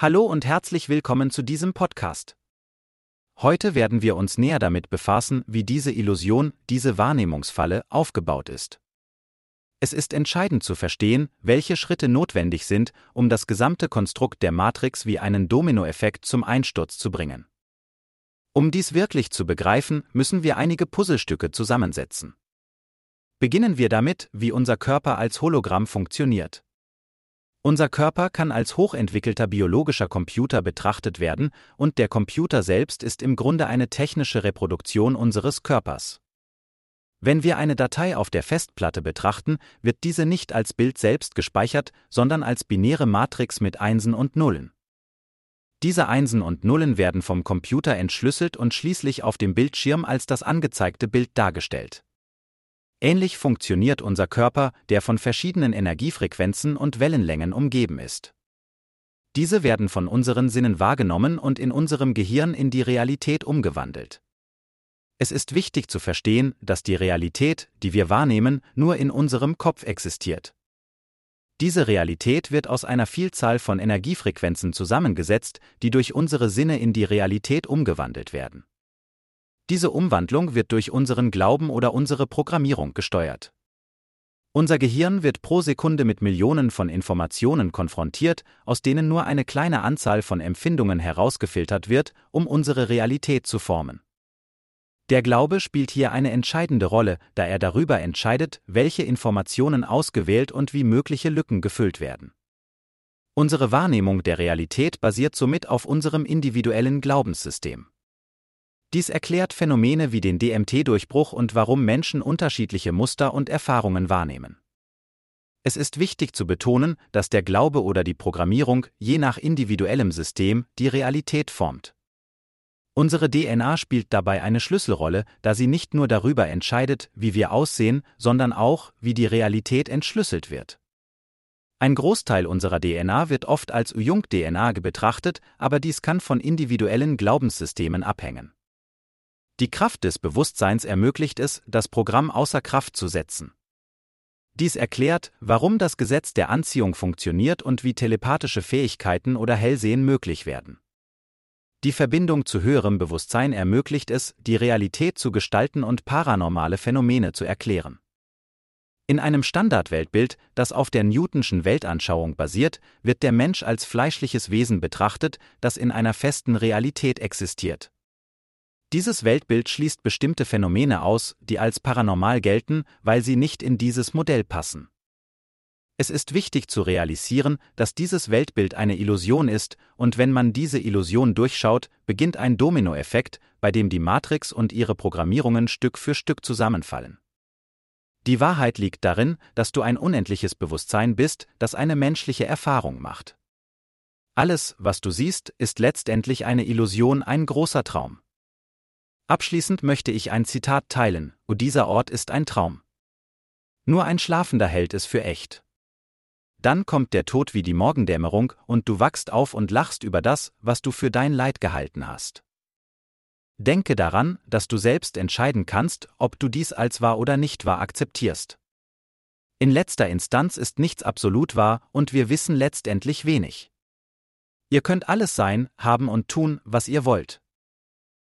Hallo und herzlich willkommen zu diesem Podcast. Heute werden wir uns näher damit befassen, wie diese Illusion, diese Wahrnehmungsfalle aufgebaut ist. Es ist entscheidend zu verstehen, welche Schritte notwendig sind, um das gesamte Konstrukt der Matrix wie einen Dominoeffekt zum Einsturz zu bringen. Um dies wirklich zu begreifen, müssen wir einige Puzzlestücke zusammensetzen. Beginnen wir damit, wie unser Körper als Hologramm funktioniert. Unser Körper kann als hochentwickelter biologischer Computer betrachtet werden, und der Computer selbst ist im Grunde eine technische Reproduktion unseres Körpers. Wenn wir eine Datei auf der Festplatte betrachten, wird diese nicht als Bild selbst gespeichert, sondern als binäre Matrix mit Einsen und Nullen. Diese Einsen und Nullen werden vom Computer entschlüsselt und schließlich auf dem Bildschirm als das angezeigte Bild dargestellt. Ähnlich funktioniert unser Körper, der von verschiedenen Energiefrequenzen und Wellenlängen umgeben ist. Diese werden von unseren Sinnen wahrgenommen und in unserem Gehirn in die Realität umgewandelt. Es ist wichtig zu verstehen, dass die Realität, die wir wahrnehmen, nur in unserem Kopf existiert. Diese Realität wird aus einer Vielzahl von Energiefrequenzen zusammengesetzt, die durch unsere Sinne in die Realität umgewandelt werden. Diese Umwandlung wird durch unseren Glauben oder unsere Programmierung gesteuert. Unser Gehirn wird pro Sekunde mit Millionen von Informationen konfrontiert, aus denen nur eine kleine Anzahl von Empfindungen herausgefiltert wird, um unsere Realität zu formen. Der Glaube spielt hier eine entscheidende Rolle, da er darüber entscheidet, welche Informationen ausgewählt und wie mögliche Lücken gefüllt werden. Unsere Wahrnehmung der Realität basiert somit auf unserem individuellen Glaubenssystem. Dies erklärt Phänomene wie den DMT-Durchbruch und warum Menschen unterschiedliche Muster und Erfahrungen wahrnehmen. Es ist wichtig zu betonen, dass der Glaube oder die Programmierung je nach individuellem System die Realität formt. Unsere DNA spielt dabei eine Schlüsselrolle, da sie nicht nur darüber entscheidet, wie wir aussehen, sondern auch, wie die Realität entschlüsselt wird. Ein Großteil unserer DNA wird oft als Jung-DNA betrachtet, aber dies kann von individuellen Glaubenssystemen abhängen. Die Kraft des Bewusstseins ermöglicht es, das Programm außer Kraft zu setzen. Dies erklärt, warum das Gesetz der Anziehung funktioniert und wie telepathische Fähigkeiten oder Hellsehen möglich werden. Die Verbindung zu höherem Bewusstsein ermöglicht es, die Realität zu gestalten und paranormale Phänomene zu erklären. In einem Standardweltbild, das auf der Newtonschen Weltanschauung basiert, wird der Mensch als fleischliches Wesen betrachtet, das in einer festen Realität existiert. Dieses Weltbild schließt bestimmte Phänomene aus, die als paranormal gelten, weil sie nicht in dieses Modell passen. Es ist wichtig zu realisieren, dass dieses Weltbild eine Illusion ist, und wenn man diese Illusion durchschaut, beginnt ein Dominoeffekt, bei dem die Matrix und ihre Programmierungen Stück für Stück zusammenfallen. Die Wahrheit liegt darin, dass du ein unendliches Bewusstsein bist, das eine menschliche Erfahrung macht. Alles, was du siehst, ist letztendlich eine Illusion, ein großer Traum. Abschließend möchte ich ein Zitat teilen, oh, dieser Ort ist ein Traum. Nur ein Schlafender hält es für echt. Dann kommt der Tod wie die Morgendämmerung, und du wachst auf und lachst über das, was du für dein Leid gehalten hast. Denke daran, dass du selbst entscheiden kannst, ob du dies als wahr oder nicht wahr akzeptierst. In letzter Instanz ist nichts absolut wahr und wir wissen letztendlich wenig. Ihr könnt alles sein, haben und tun, was ihr wollt.